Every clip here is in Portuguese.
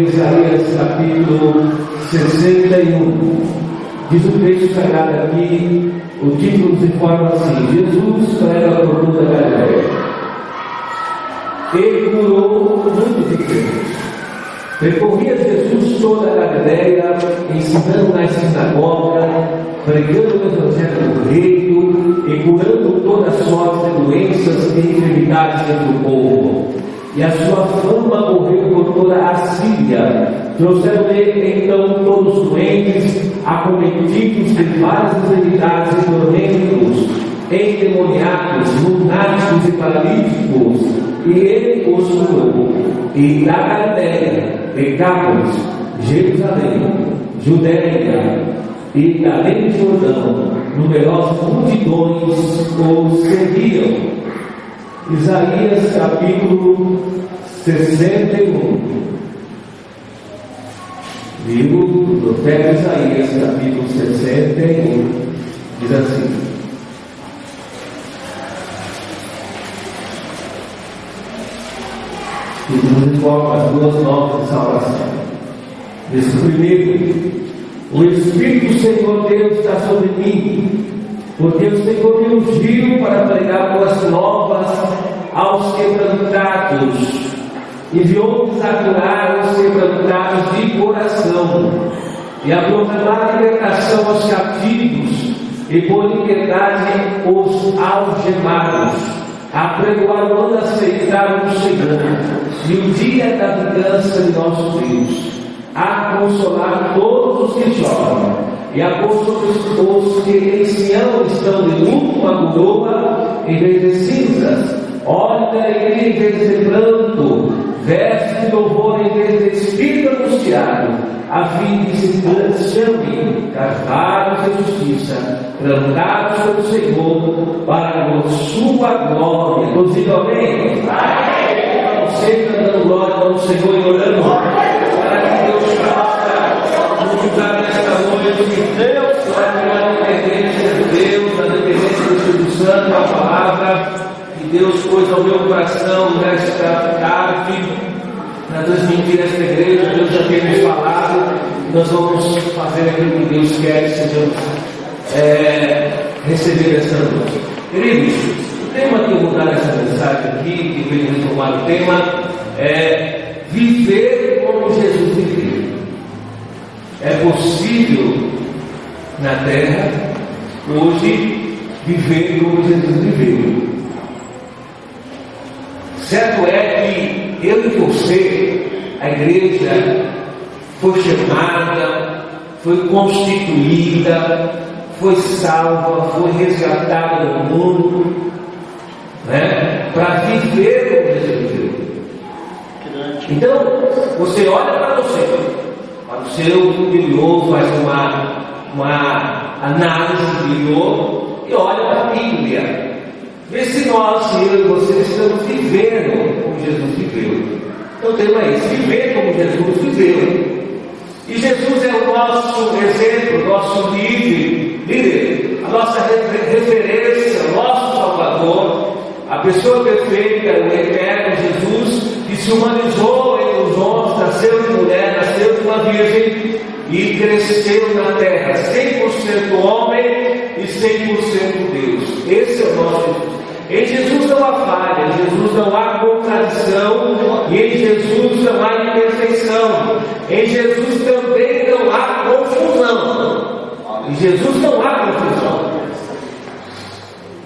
Isaías capítulo 61, diz o texto sagrado aqui, o título se forma assim: Jesus prega por toda a Galileia. Ele curou muitos enfermos. Percorria Jesus toda a Galileia, ensinando nas sinagogas, pregando o evangelho do reino e curando toda sorte de doenças e enfermidades entre o povo. E a sua fama correu por toda a Síria. Trouxeram ele então todos os doentes, acometidos de várias enfermidades e tormentos, endemoniados, lunáticos e paralíticos, e ele os curou. E da Galileia, Decápolis, Jerusalém, Judéia e da Jordão, numerosas multidões o seguiam. Isaías capítulo 61. Livro do profeta Isaías, capítulo 61, diz assim. E nos informa as duas novas de salvação. Diz primeiro, o Espírito do Senhor Deus está sobre mim, porque o Senhor me ungiu para pregar boas novas aos quebrantados, enviou-nos a curar os quebrantados de coração, e a proclamar a libertação aos cativos, e por liberdade os algemados, a pregoar o ano aceitável do Senhor, e o dia da vingança de nosso Deus, a consolar todos os que choram, e a consolar os que em Sião estão de luto, uma coroa em vez de cinzas, alegria em vez de pranto, veste de louvor em vez de espírito angustiado, a fim de se chame carvalhos de justiça, plantados pelo Senhor, para a sua glória. Todos digam amém? Amém. Sempre dando glória ao Senhor e orando nesta noite. Deus, a dependência de Deus, a dependência do Espírito Santo, a palavra que Deus pôs ao meu coração nesta tarde, para transmitir esta igreja, Deus já tem nos falado, nós vamos fazer aquilo que Deus quer que sejamos é, receber esta noite. Queridos, o tema que eu vou dar nessa mensagem aqui, que veio retomar o tema, é viver como Jesus viveu. É possível na terra, hoje, viver como Jesus viveu. Certo é que eu e você, a igreja, foi chamada, foi constituída, foi salva, foi resgatada do mundo, né, para viver como Jesus viveu. Então, você olha para você, o seu interior, faz uma, uma análise interior e olha para a Bíblia. Vê se nós, eu e você, estamos vivendo como Jesus viveu. Então o tema é esse, viver como Jesus viveu. E Jesus é o nosso exemplo, o nosso líder, líder, a nossa referência, o nosso Salvador, a pessoa perfeita, o eterno Jesus, que se humanizou entre os homens, nasceu de mulher, nasceu de uma virgem e cresceu na terra, 100% homem e 100% Deus. Esse é o nosso Jesus. Em Jesus não há falha, em Jesus não há contradição, e em Jesus não há imperfeição. Em Jesus também não há confusão. Em Jesus não há confusão.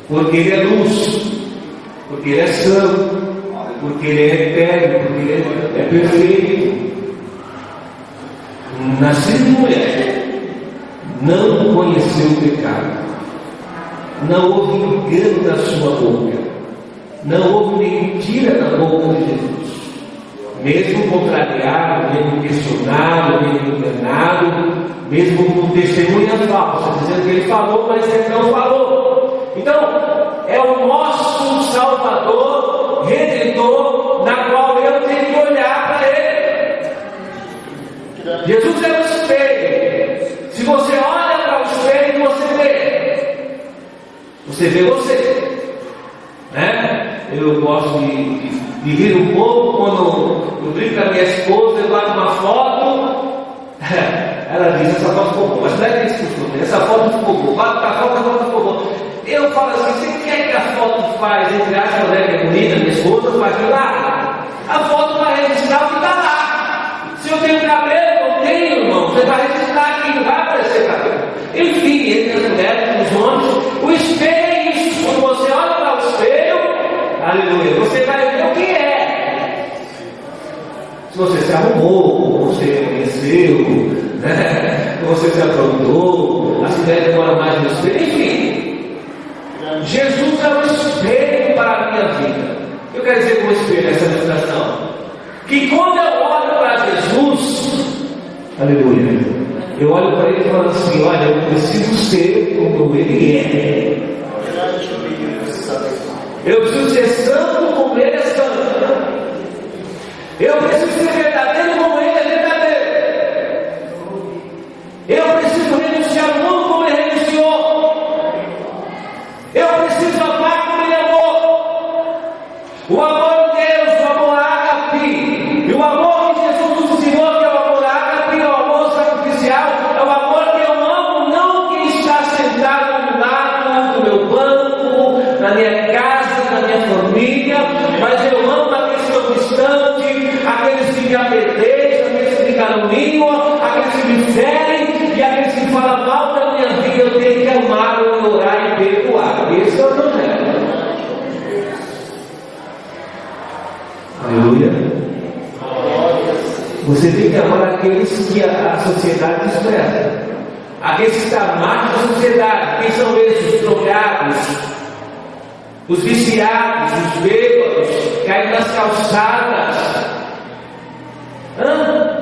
porque Ele é luz, porque Ele é santo, porque Ele é eterno, porque Ele é perfeito. Nascido mulher, não conheceu o pecado, não houve engano na sua boca, não houve mentira na boca de Jesus. Mesmo contrariado, mesmo questionado, mesmo enganado, mesmo com testemunhas falsas, dizendo que ele falou, mas ele não falou. Então, é o nosso Salvador, Redentor, na qual eu tenho que olhar para ele. Jesus é o espelho. Se você olha para o espelho, você vê. Você vê você. Né? Eu gosto de, de, de rir um pouco quando eu brinco com a minha esposa, eu bato uma foto. Ela diz, essa foto ficou boa, mas não é isso que essa foto ficou boa, bato para a foto, a foto ficou boa. Eu falo assim, você quer que a foto faz, entre aspas, né, que é bonita, minha esposa faz lá? A foto vai registrar o que está lá. Se eu tenho cabelo, não tenho, irmão, você vai registrar aqui, não vai aparecer cabelo. Enfim, entre as mulheres, os homens, o espelho é isso. Quando você olha para o espelho, aleluia, você vai ver o que é. Se você se arrumou, você conheceu, né? você se aprontou, as ideias moram mais no espelho, enfim. Jesus é o espelho para a minha vida. Eu quero dizer com o espelho essa ilustração. Que quando eu olho para Jesus, aleluia, eu olho para ele e falo assim: olha, eu preciso ser como ele é. Eu preciso ser santo como ele é santo. Eu Tem que amar aqueles que a, a sociedade despreza. Aqueles que estão à margem da sociedade. Quem são esses? Os drogados, os viciados, os bêbados, caem nas calçadas.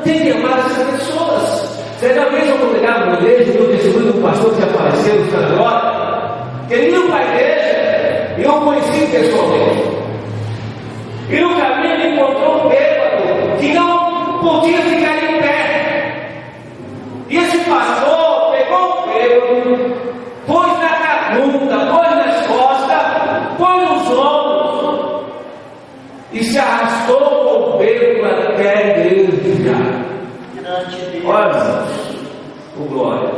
Tem que amar essas pessoas. Certa vez eu congregava uma igreja, eu testemunho do pastor que apareceu, está agora. Ele ia para a igreja, eu conheci pessoalmente. E no caminho ele encontrou um bêbado que não podia ficar em pé. E esse pastor pegou o bêbado, pôs na canuta, pôs nas costas, pôs nos ombros arrastou com o bêbado até igreja. Olha, o glória.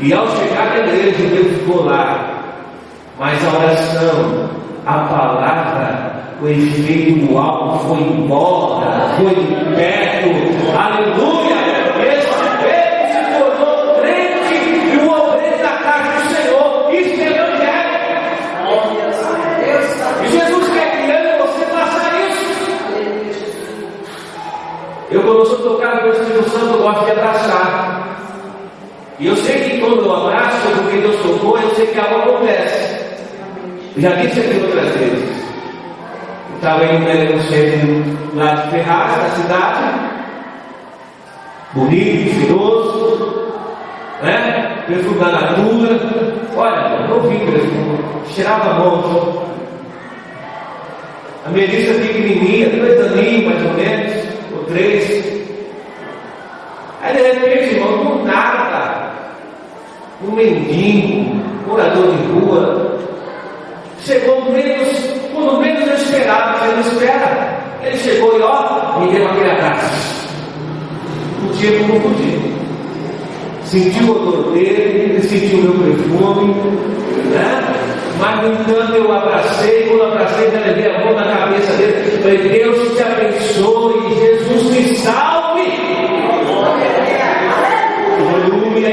E ao chegar na igreja, Deus ficou lá. Mas a oração, a palavra, o efeito alto foi embora, foi de perto. Aleluia! Eu, quando sou tocado pelo Espírito Santo, gosto de abraçar. E eu sei que quando eu abraço, porque Deus tocou, eu sei que algo acontece. Eu já disse aqui outras vezes. Estava indo né, no centro lá de Ferraz, na cidade. Bonito, cheiroso, né? Perfume da natura. Olha, eu não vi perfume, cheirava muito. A Melissa pequenininha, dois aninhos mais ou menos, três. Aí de repente, irmão, do nada, um mendigo, morador de rua, chegou no menos, quando menos eu esperava, você não espera. Ele chegou e ó, me deu aquele abraço. Podia como podia. Sentiu o odor dele, ele sentiu o meu perfume, né? Mas, no entanto, eu abracei, quando abracei, já levei a mão na cabeça dele. Falei, Deus te abençoe, Jesus te salve. Aleluia.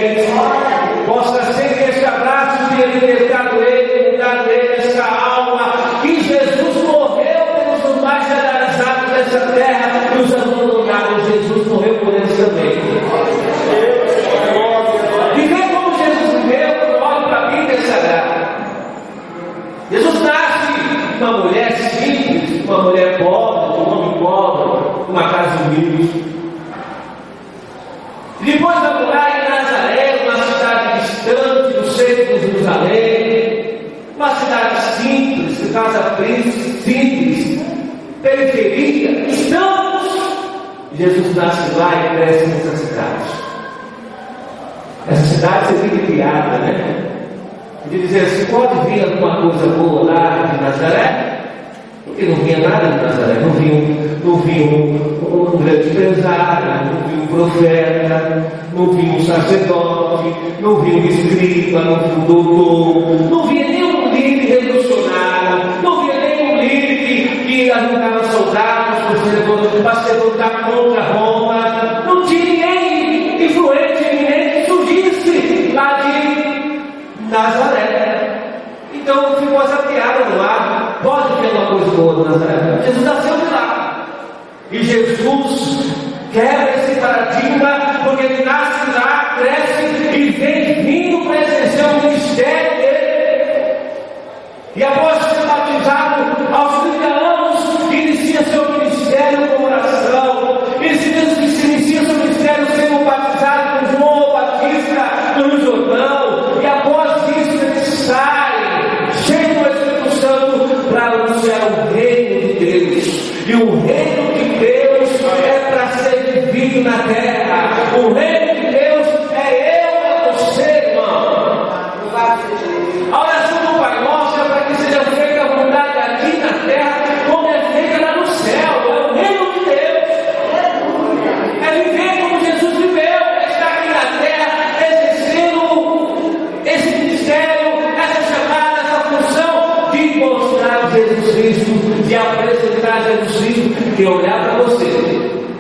Possa ser que este abraço tenha libertado ele, mudado ele, esta alma. Que Jesus morreu pelos mais generalizados dessa terra, nos casa simples, periferia, estamos. Jesus nasce lá e cresce nessa cidade. Essa cidade seria criada, né? De dizer assim, pode vir alguma coisa boa lá de Nazaré? Porque não vinha nada de Nazaré, não vinha, não vinha um, um grande empresário, não vinha um profeta, não vinha um sacerdote, não vinha um escriba, não vinha um doutor, não vinha soldados para se levantar contra Roma, não tinha ninguém influente, ninguém que surgisse lá de Nazaré. Então ficou essa piada no ar. Pode ter uma coisa boa de Nazaré. Jesus nasceu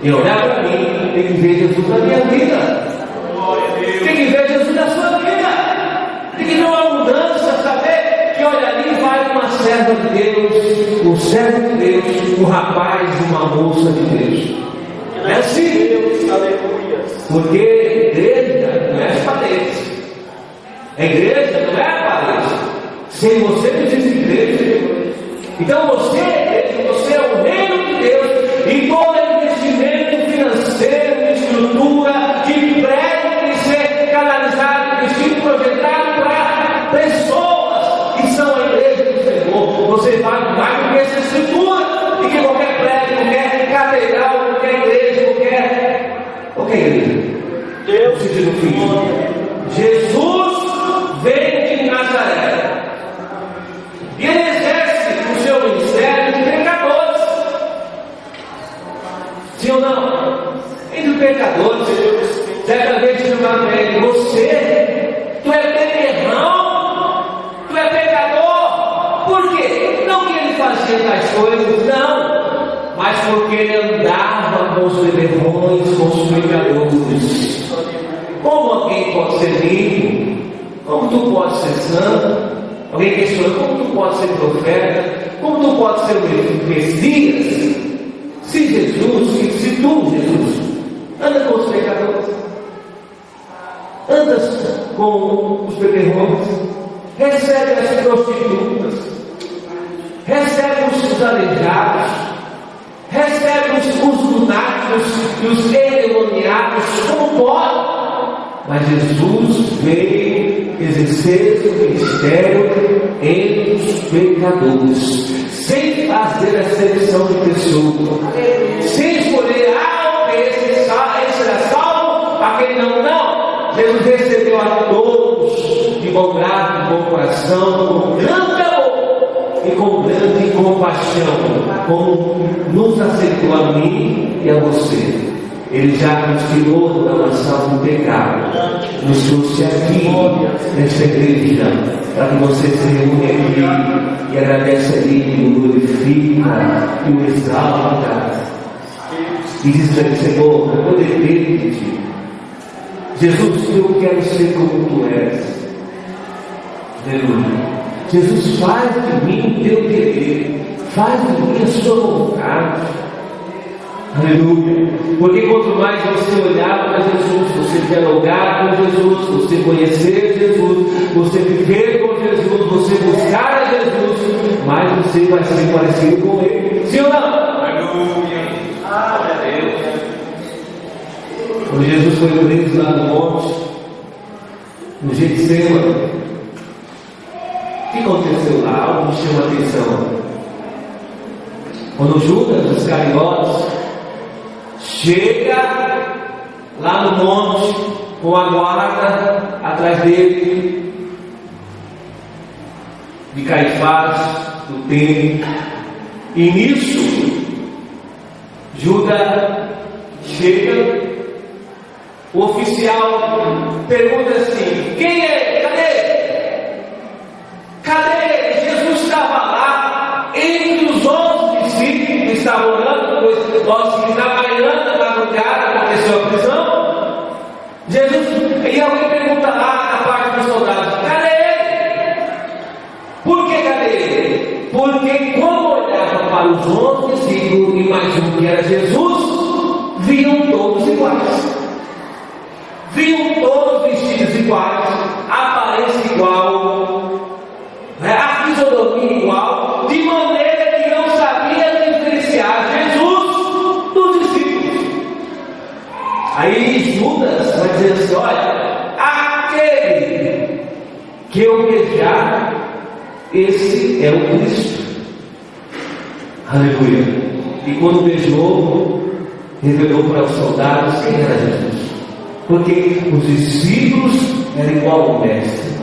você, e olhar para mim, tem que ver Jesus na minha vida. Tem que ver Jesus na sua vida. Tem que ver uma mudança, saber que olha ali vai uma serva de Deus, um servo de Deus, um rapaz, uma moça de Deus. Se Jesus, se, tu, Jesus, anda com os pecadores, andas com os beberrões, recebe as prostitutas, recebe os aleijados, recebe os, os lunáticos e os endemoniados, como pode? Mas Jesus veio exercer seu ministério entre os pecadores, sem fazer acepção de pessoas, sem escolher, ah, esse, esse será salvo, aquele não, não. Jesus recebeu a todos de bom grado, de bom coração, com grande amor e com grande compaixão, como nos aceitou a mim e a você. Ele já nos tirou da mansão do pecado, nos trouxe aqui, nesta igreja, para que você se reúne aqui e agradece a Ele, o glorifica e o exalta. E diz para ele, Senhor, eu dependo de ti. Jesus, eu quero ser como tu és. Aleluia. Jesus, faz de mim o teu querer, faz de mim a sua vontade. Aleluia. Porque quanto mais você olhar para Jesus, você dialogar com Jesus, você conhecer Jesus, você viver com Jesus, você buscar a Jesus, mais você vai ser parecido com Ele. Sim ou não? Aleluia. Aleluia. Quando Jesus foi preso lá no monte, no Getsemane, o que aconteceu lá? Algo me chama a atenção. Quando Judas, os Iscariotes, chega lá no monte com a guarda atrás dele, de Caifás, do templo, e nisso, Judas chega, o oficial pergunta assim: quem é? Cadê? Cadê? Jesus estava lá entre os onze discípulos que estavam orando, nós que manhã, na madrugada, aconteceu a prisão. Jesus, e alguém pergunta lá na parte dos soldados: cadê ele? Por que cadê ele? Porque quando olhava para os onze discípulos e mais um que era Jesus, viam todos iguais. Viam todos vestidos iguais, que eu beijar, esse é o Cristo. Aleluia. E quando beijou, revelou para os soldados quem era Jesus. Porque os discípulos eram igual ao mestre.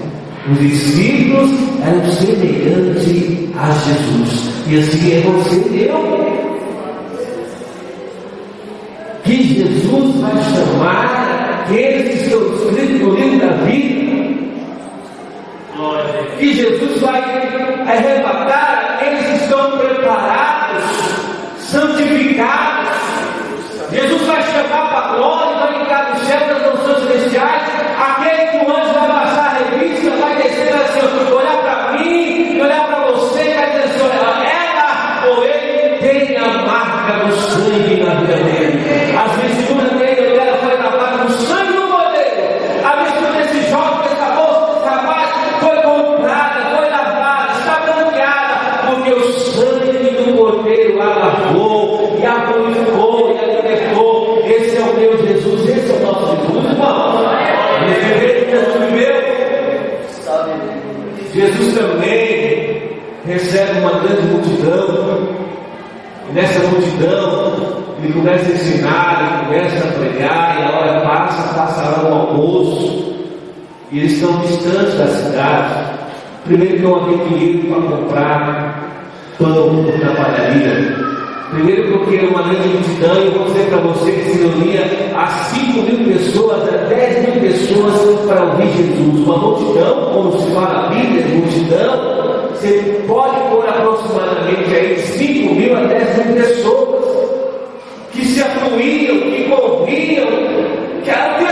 Os discípulos eram semelhantes a Jesus. E assim é você e eu. Que Jesus vai chamar aqueles que estão escritos no livro da vida. Que Jesus vai arrebatar que estão preparados, santificados. Jesus vai chamar para a glória, vai ligar do céu das nações celestiais. Aquele que o anjo vai passar a revista, vai descer assim, olhar para mim, olhar para você, vai dizer assim: olha, ela ou ele tem a marca do sangue na vida dele. As vestiduras grande multidão. E nessa multidão, ele começa a ensinar, ele começa a pregar, e a hora passa, passa a hora do almoço. E eles estão distantes da cidade. Primeiro que não havia dinheiro para comprar pão na padaria. Primeiro porque era uma grande multidão, e eu vou dizer para você que se reunia a 5 mil pessoas, a 10 mil pessoas para ouvir Jesus. Uma multidão, como se fala na Bíblia, multidão, você pode pôr aproximadamente aí 5 mil a 10 mil pessoas que se afluíam, que corriam, que era o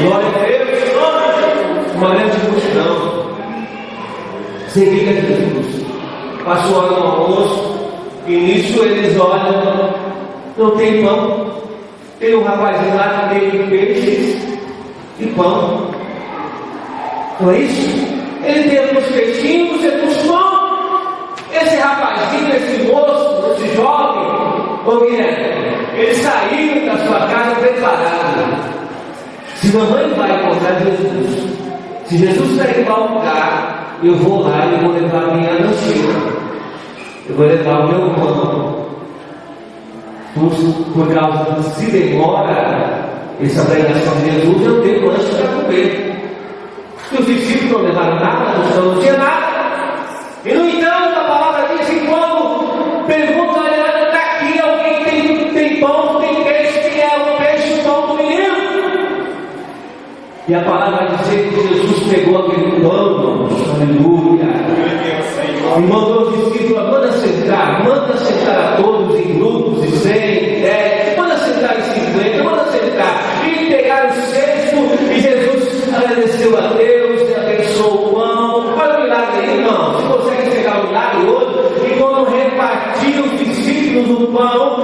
Glória a Deus! Uma grande multidão seguia Jesus. Passou a do almoço, e nisso eles olham, não tem pão. Tem um rapazinho lá que tem peixes e pão. Não é isso? Ele tem alguns peixinhos, você tem pão. Esse rapazinho, esse moço, esse jovem, ô Guilherme, ele saiu da sua casa preparado. Se mamãe vai encontrar Jesus, se Jesus está em tal lugar, eu vou lá e vou levar a minha lancheira. Eu vou levar o meu pão. Por, por causa de se demora essa pregação de Jesus, eu tenho lanche para comer. Se os discípulos não levaram nada, não tinha nada. E no entanto, a palavra diz que E a palavra diz que Jesus pegou aquele pão, aleluia, e mandou os discípulos, manda sentar, manda sentar a todos em grupos de 100, 10, manda sentar em 50, manda sentar. E pegaram o cesto e Jesus agradeceu a Deus e abençoou o pão. Olha o milagre aí, irmão. Se consegue chegar um milagre hoje, e quando repartiu os discípulos o pão, o pão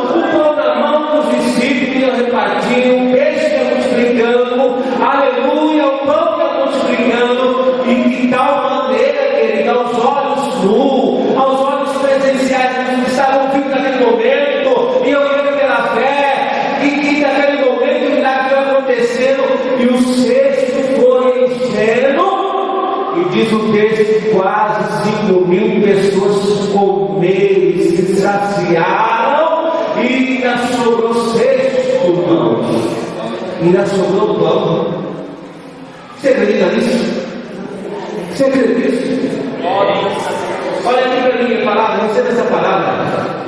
diz o quase 5 mil pessoas comeram, se saciaram, e ainda sobrou cesto, irmãos, ainda sobrou pão. Você acredita nisso? Você acredita nisso? Olha aqui para mim a palavra, receba essa palavra.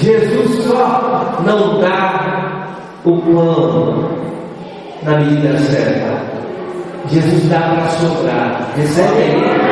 Jesus só não dá o pão na medida certa. Jesus dá para sobrar. Recebe aí.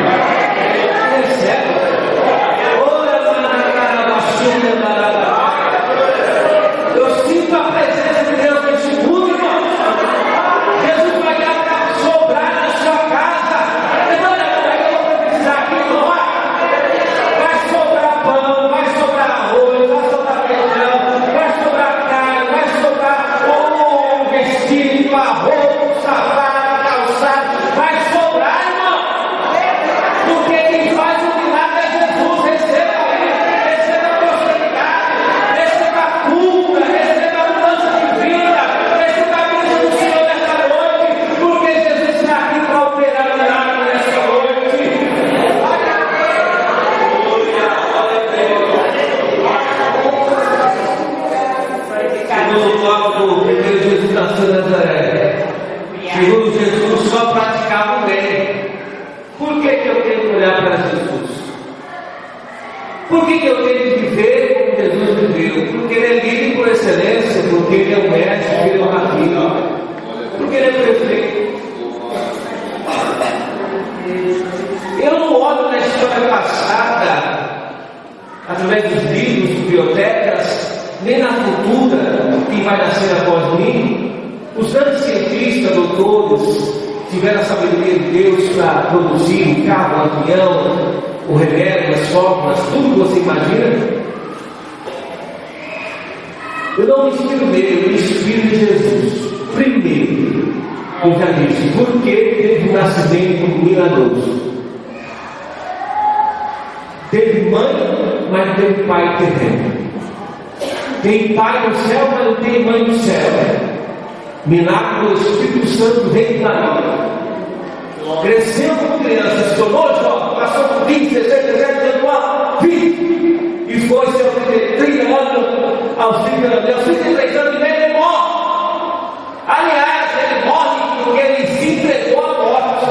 Cresceu como criança, se tornou jovem, passou por 20, 16, 17, 19, 20. E foi se aos 30 anos, aos 30 anos, aos 33 anos e ele morre. Aliás, ele morre porque ele se entregou à morte.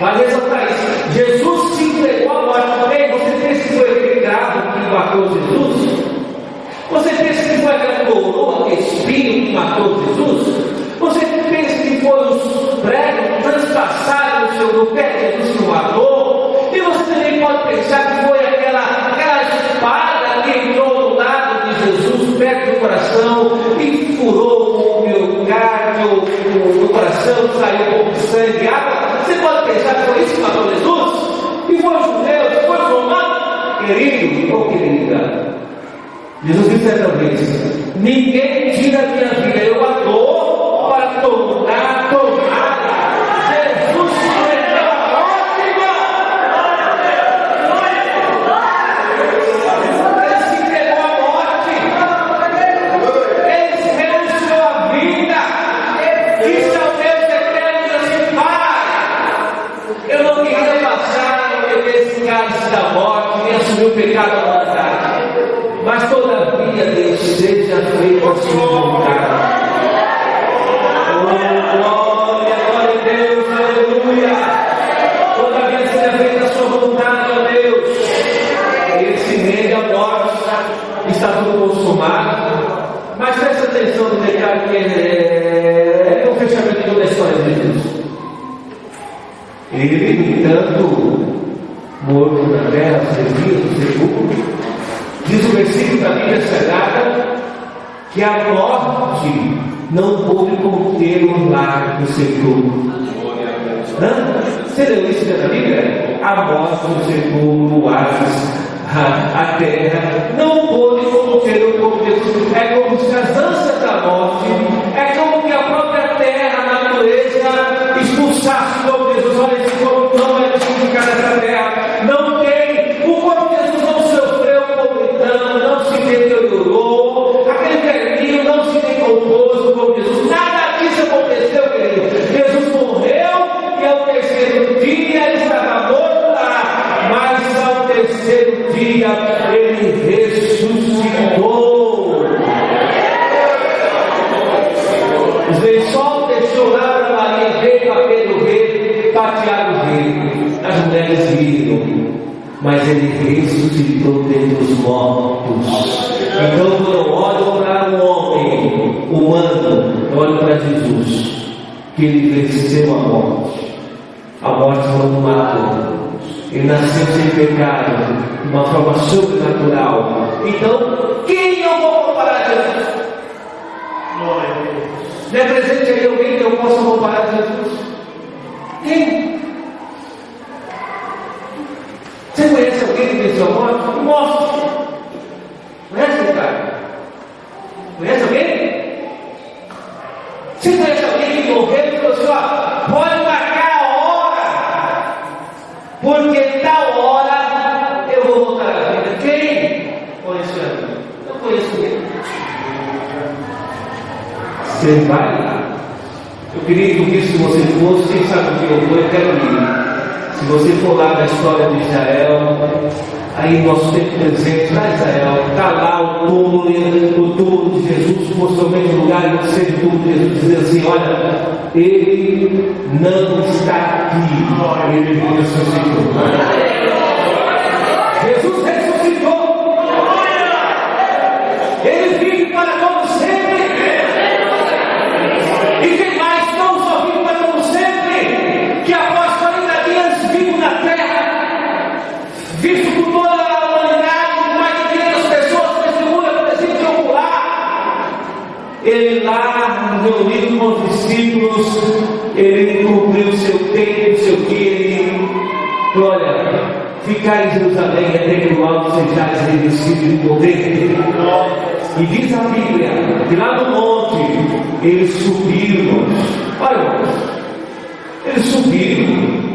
Valeu para isso. Jesus se entregou à morte. Também você foi aquele gravo que matou Jesus? Você pensa que foi aquela coroa, aquele espinho que matou Jesus? Você pensa que foi os pregos transpassados no seu no pé que Jesus que o matou? E você também pode pensar que foi aquela, aquela espada que entrou no lado de Jesus, perto do coração, e furou o miocárdio, no coração, saiu de sangue água. Você pode pensar que foi isso que matou Jesus? E foi os judeus, foi os romanos? Querido ou querida, Jesus disse vez: Ninguém tira a minha vida, eu a dou consumado. Mas presta atenção no detalhe que é, é o fechamento da história de Jesus. Ele, no entanto, morto na terra, no sepulcro, diz o versículo da Bíblia Sagrada que a morte não pôde conter-o lá no sepulcro. Hã? Você leu isso na Bíblia? A morte no sepulcro, o Hades, a, terra, não pôde conter o povo de Jesus. É como se as ânsias da morte, é como que a própria terra, a natureza, expulsasse o povo de Jesus. Olha, esse mas ele ressuscitou dentre os mortos. Então, quando eu olho para um homem humano, eu olho para Jesus, que ele venceu a morte. A morte não o matou. Ele nasceu sem pecado, de uma forma sobrenatural. Então, quem eu vou comparar a Jesus? Me apresente aí alguém que eu possa comparar a Jesus. Quem? Você conhece alguém que venceu a morte? Mostre. Conhece, cara? Conhece alguém? Você conhece alguém que morreu e falou assim: ó, pode marcar a hora, porque tal hora eu vou voltar à vida. Quem? Conhece alguém? Não conheço ninguém. Você vai lá. Eu queria que se você fosse, quem sabe o que eu vou, eu quero ir. Se você for lá na história de Israel, aí nosso tempo presente lá em Israel, está lá o túmulo, o túmulo de Jesus, possivelmente o lugar onde seja o túmulo de Jesus, dizer assim, olha, ele não está aqui, ele ressuscitou. Jesus ressuscitou. Ele vive para todo sempre. E quem mais não só vive para todo sempre, que após 40 dias vivo na terra, visto por toda a humanidade, mais de 500 pessoas testemunham presente ocular. Ele lá, reunido com os discípulos, ele cumpriu seu tempo, seu dia, olha, ficar em Jerusalém até que o alto sejais revestido de poder. E diz a Bíblia que lá no monte eles subiram. Olha, eles subiram.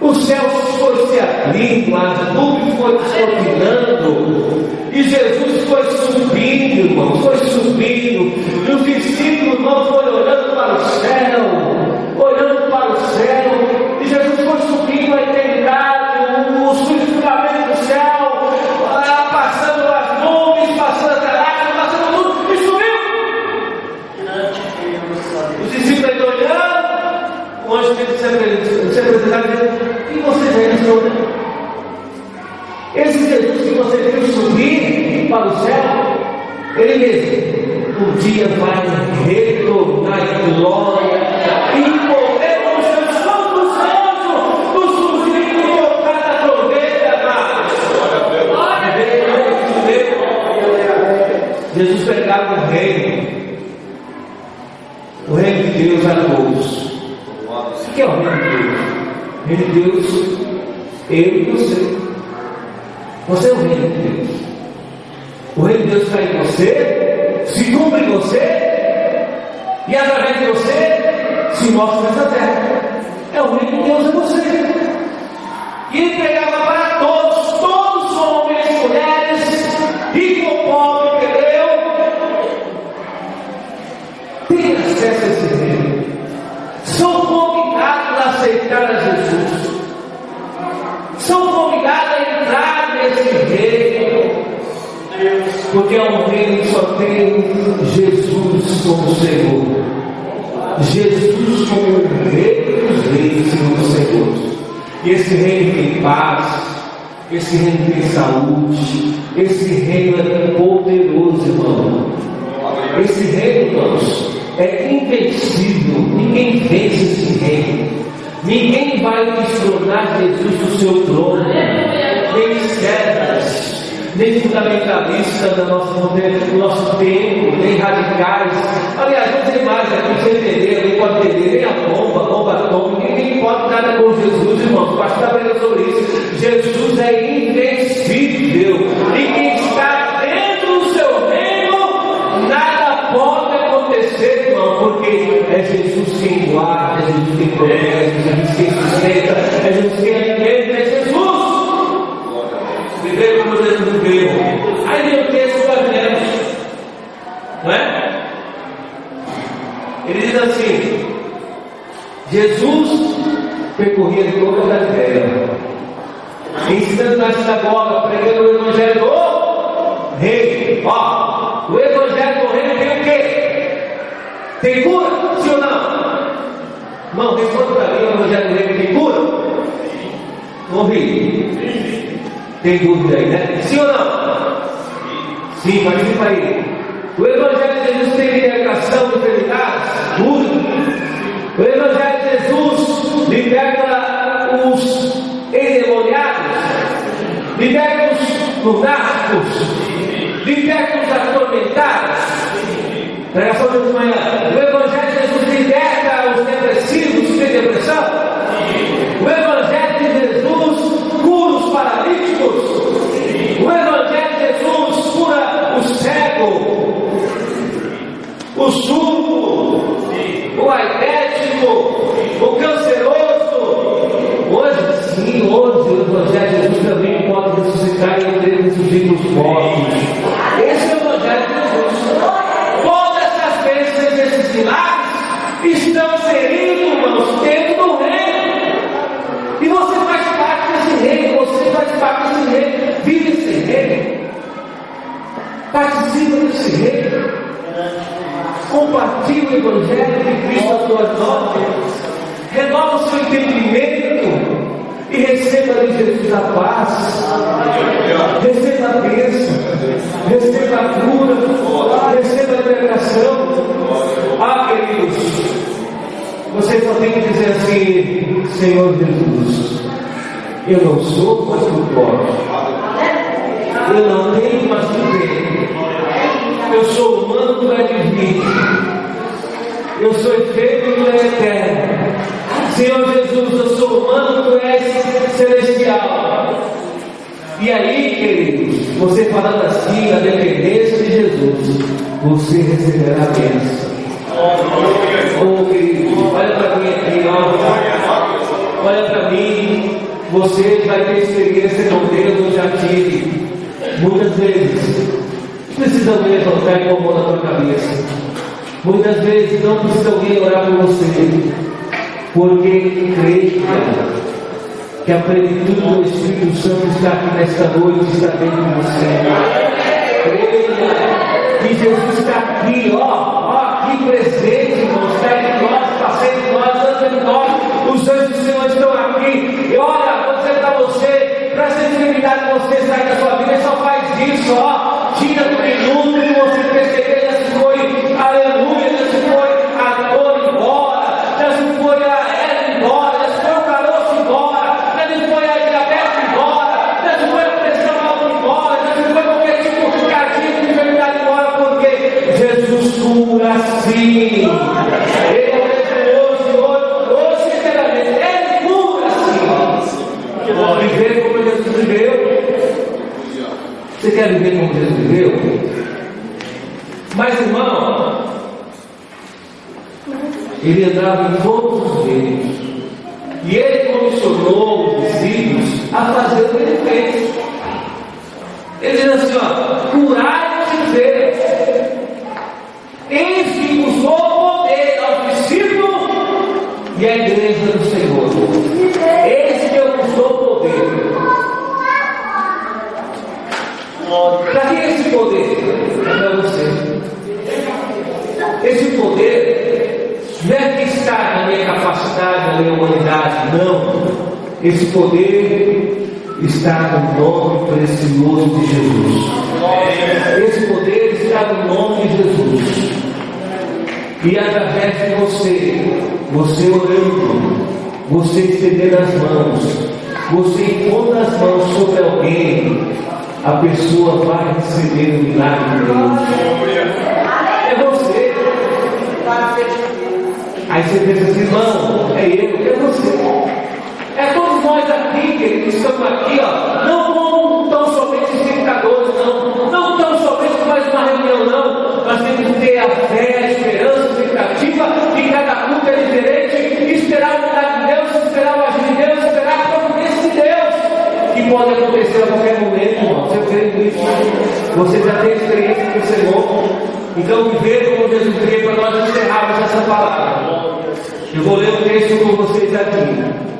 Os céus foram se abrindo, as nuvens foram descortinando, e Jesus foi subindo, irmãos, foi subindo, e os discípulos irmãos foram olhando para o céu, para o céu, ele mesmo, um dia vai retornar em glória e correr com os santos anjos, os surgindo e tocar na trombeta. Jesus pregava o reino, o reino de Deus a todos. O que é o reino de Deus? O reino de Deus, eu e você. Você é o reino de Deus. O reino de Deus está em você, se cumpre em você, e através de você se mostra nessa terra. É o reino de Deus em você. E ele Porque ao reino só tem Jesus como Senhor. Jesus como o rei dos reis e não Senhor. E esse reino tem paz, esse reino tem saúde, esse reino é poderoso, irmão. Esse reino, irmãos, é invencível. Ninguém vence esse reino. Ninguém vai destronar Jesus do seu trono. Nem César nem fundamentalistas do nosso, do nosso tempo, nem radicais. Aliás, não tem mais né? aqui, é entender, nem pode entender, nem a bomba, a bomba atômica, ninguém pode nada com Jesus, irmãos. O pastor está vendo sobre isso. Jesus é invencível. E quem está dentro do seu reino, nada pode acontecer, irmão, porque é Jesus. você, porque creio que a plenitude do Espírito Santo está aqui nesta noite, está dentro de você. Creia que Jesus está aqui, ó, ó, aqui presente, irmãos, está entre nós, está sendo nós, andando em nós, os anjos do Senhor estão aqui, e olha, vou dizer para você, para essa dificuldade que tá você sair da sua vida, só faz isso, ó, tira do minuto e você perceber be a driving force. Esse poder está no nome precioso de Jesus. Esse poder está no nome de Jesus. E através de você, você orando, você estendendo as mãos, você impondo as mãos sobre alguém, a pessoa vai receber o milagre de Deus. É você. Aí você pensa assim, não, é eu, é você. É todos estamos aqui, ó, não como tão somente espectadores, não, não tão somente mais uma reunião, não. Nós temos que ter a fé, a esperança, a expectativa que cada culto é diferente, esperar o milagre de Deus, esperar o agir de Deus, esperar a providência de Deus, que pode acontecer a qualquer momento, irmão. Você crê nisso? Você já tem experiência com o Senhor. Então, viver como Jesus veio para nós encerrarmos essa palavra. Eu vou ler o texto com vocês aqui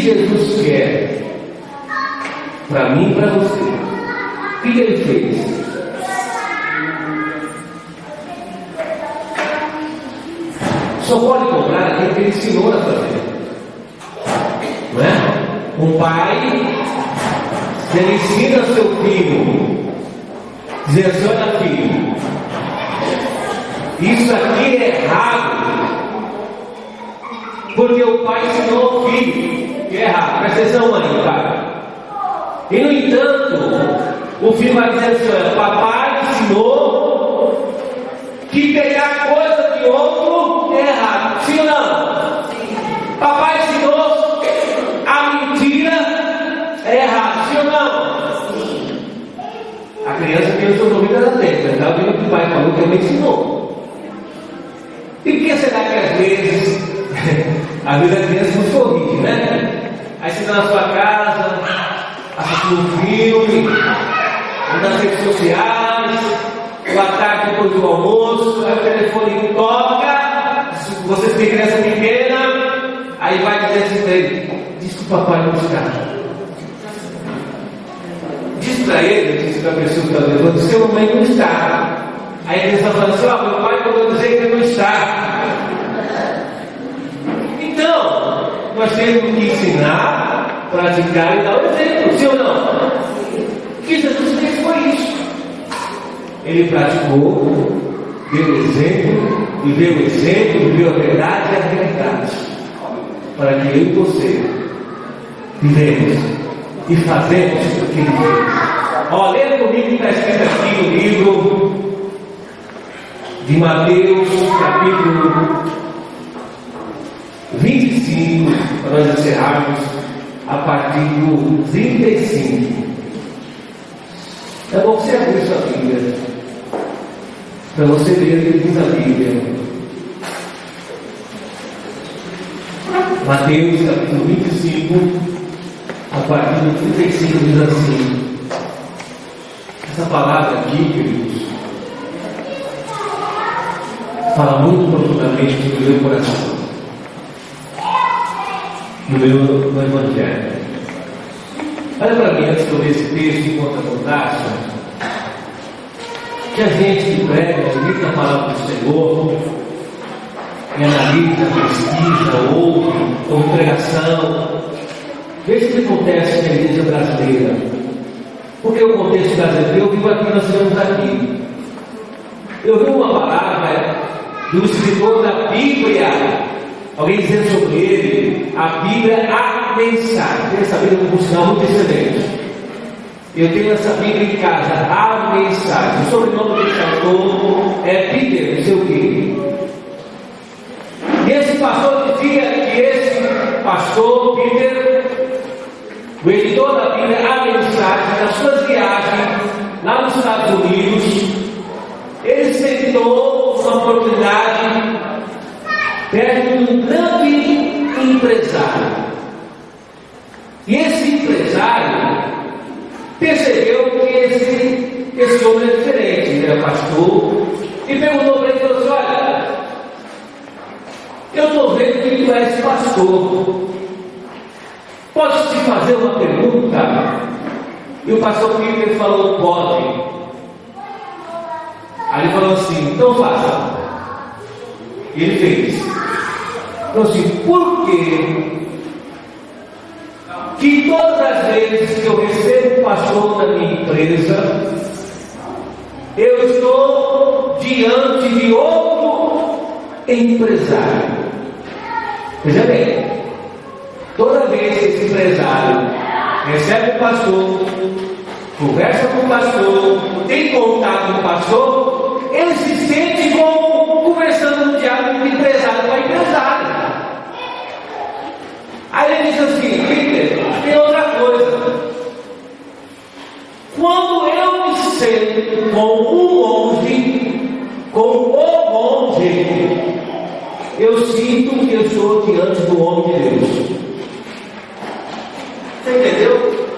Jesus quer para mim e para você. O que ele fez? Só pode cobrar aquilo que ele ensinou a fazer. Não é? Um pai, ele ensina seu filho, dizendo olha filho, isso aqui é errado, porque o pai ensinou o filho que errado. Presta atenção, mãe, pai. E no entanto, o filho vai dizer assim: papai ensinou que pegar coisa de outro é errado. Sim ou não? Papai ensinou a mentira é errado. Sim ou não? A criança tem os seus ouvidos atentos, está ouvindo o que o pai falou que ele ensinou. E que será que às vezes às vezes a criança não sorri, está na sua casa, assistindo um filme, nas redes sociais, boa tarde depois do almoço, aí o telefone toca, você tem criança pequena, aí vai dizer assim para ele, diz que o papai não está. Diz para ele, diz para a pessoa que está levando, a mamãe não está. Aí a criança fala assim, ó, oh, meu pai mandou dizer que ele não está. Então, nós temos que ensinar, praticar e dar o exemplo, sim ou não? O que Jesus fez foi isso. Ele praticou, deu exemplo, viveu o exemplo, viveu a verdade e a realidade. Para que eu e você vivemos e fazemos o que ele fez. Ó, leia comigo que está escrito aqui no livro de Mateus, capítulo 25, nós encerrarmos a partir do 35. É bom você abrir sua Bíblia, para você ver o que diz a Bíblia. Mateus capítulo 25, a partir do 35 diz assim. Essa palavra aqui, queridos, fala muito profundamente no meu coração no meu no Evangelho. Olha para mim antes de eu ler esse texto enquanto acontece, que a gente que prega, medita a palavra do Senhor, e analisa, pesquisa, ouve, ouve pregação, veja o que acontece na igreja brasileira. Porque o contexto brasileiro, eu vivo aqui, nós estamos aqui. Eu vi uma palavra do escritor da Bíblia Alguém dizendo sobre ele, a Bíblia, a mensagem. Essa Bíblia um sinal muito excelente. Eu tenho essa Bíblia em casa, a mensagem. O sobrenome desse autor é Peter, não sei o quê. E esse pastor dizia que esse pastor, Peter, o editor da Bíblia, a mensagem, nas suas viagens lá nos Estados Unidos, ele sentou uma oportunidade perto um grande empresário. E esse empresário percebeu que esse, esse homem é diferente, ele era pastor, e perguntou para ele, falou assim, olha, eu estou vendo que tu és pastor. Posso te fazer uma pergunta? E o pastor Peter falou, pode. Aí ele falou assim: então faça. E ele fez. Então assim, por que que todas as vezes que eu recebo um pastor da minha empresa, eu estou diante de outro empresário. Veja bem, toda vez que esse empresário recebe um pastor, conversa com o pastor, tem contato com o pastor, ele se sente como conversando no diálogo de empresário com empresário. Aí ele diz assim, Peter, tem outra coisa. Quando eu me sento com um monge, com o monge, eu sinto que eu estou diante do homem de Deus. Você entendeu?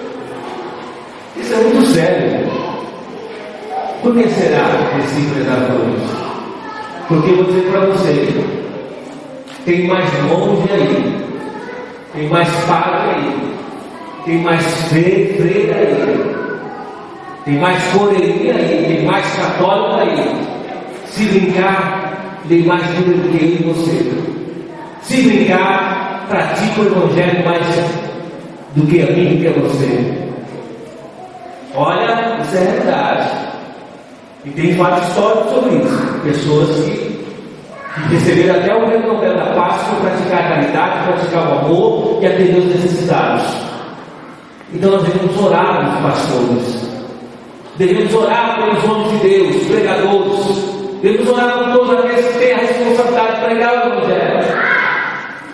Isso é muito sério. Por que será que esse empresário falou isso? Porque eu vou dizer para você, tem mais monge aí, tem mais padre aí, tem mais freira aí, tem mais correria aí, tem mais católico aí. Se brincar, tem mais vida do que e você. Se brincar, pratica o evangelho mais do que a mim que a você. Olha, isso é realidade. E tem fatos históricos sobre isso. Pessoas que, que receberam até o prêmio Nobel da por praticar a caridade, praticar o amor e atender os necessitados. Então nós devemos orar pelos pastores. Devemos orar pelos homens de Deus, pregadores. Devemos orar por todos aqueles que têm a responsabilidade de pregar o Evangelho.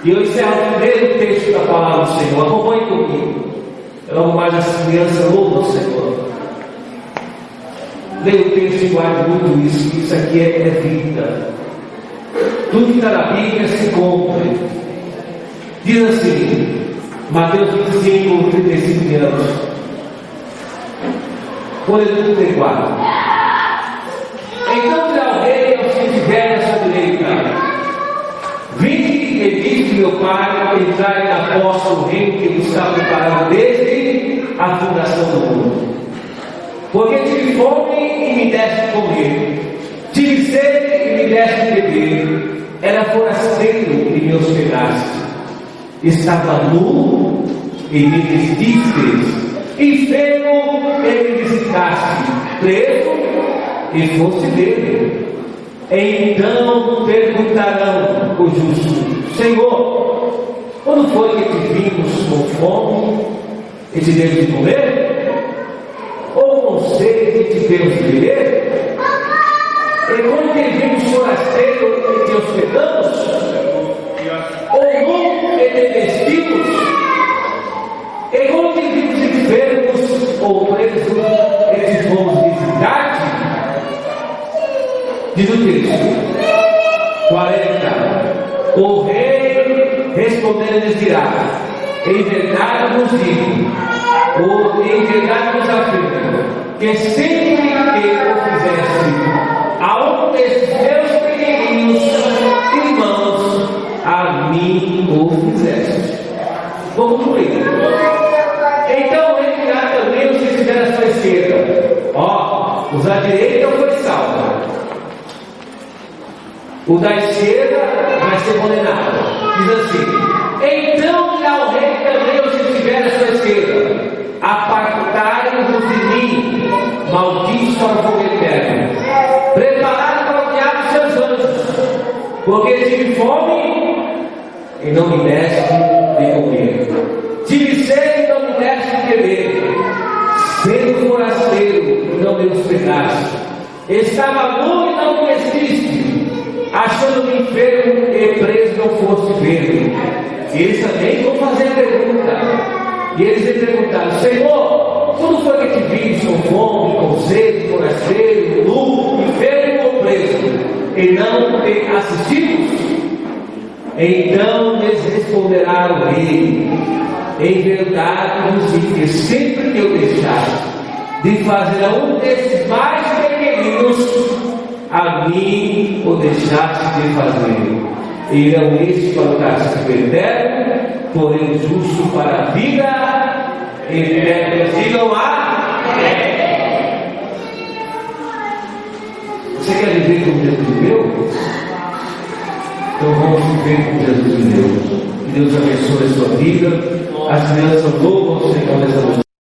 E eu encerro o primeiro texto da palavra do Senhor. Acompanhe comigo. Logo mais as crianças louvam o Senhor. Leia o texto e guarde muito isso, isso aqui é, é vida. Tudo que está na Bíblia se cumpre. Diz assim, Mateus 25, 35 anos. Folha 34. Então dirá o rei aos que estiverem à sua direita: Vinde e disse meu pai, entrai na posse do reino que vos está preparado desde a fundação do mundo. Porque tive fome e me deste de comer, tive sede e me deste de beber, era forasteiro e me hospedaste, estava nu e me vestiste, enfermo e me visitaste, preso e fosse dele. Então perguntarão o justo: Senhor, quando foi que te vimos com fome e te demos de comer? Ou com sede e te demos de beber? E quando te vimos forasteiro te hospedamos? Ou nu te vestimos? E te vimos enfermos ou presos e fomos visitar-te? Diz o texto 40. O rei respondendo lhes dirá: Em verdade vos digo, ou em verdade vos afirmo, que sempre mim o fizeste. Vamos concluir. Então rei dirá também os que estiverem à sua esquerda: Ó, os à direita foi salvo. O da esquerda vai ser condenado. Diz assim: Então dirá o rei também os que estiverem à sua esquerda: Apartai-vos de mim, malditos para o fogo eterno. Preparai para o diabo seus anjos, porque tive fome e não me deste de comer. Tive sede e não me deste de beber. Sendo forasteiro não me hospedaste. Estava nu e não me vestiste achando-me enfermo e preso não fosse ver. E eles também vão fazer a pergunta. E eles lhe perguntaram, Senhor, quando foi que te vimos com fome, com sede, forasteiro, nu, enfermo ou preso? E não te assistimos? Então lhes responderá o rei, em verdade vos digo que sempre que eu deixar de fazer a um desses mais pequeninos, a mim o deixaste de fazer. Irão estes para o castigo eterno, porém justo para a vida eterna. Digam a. Você como Jesus viveu, então vamos viver como Jesus viveu. Que Deus abençoe a sua vida. As crianças louvam o Senhor nessa noite.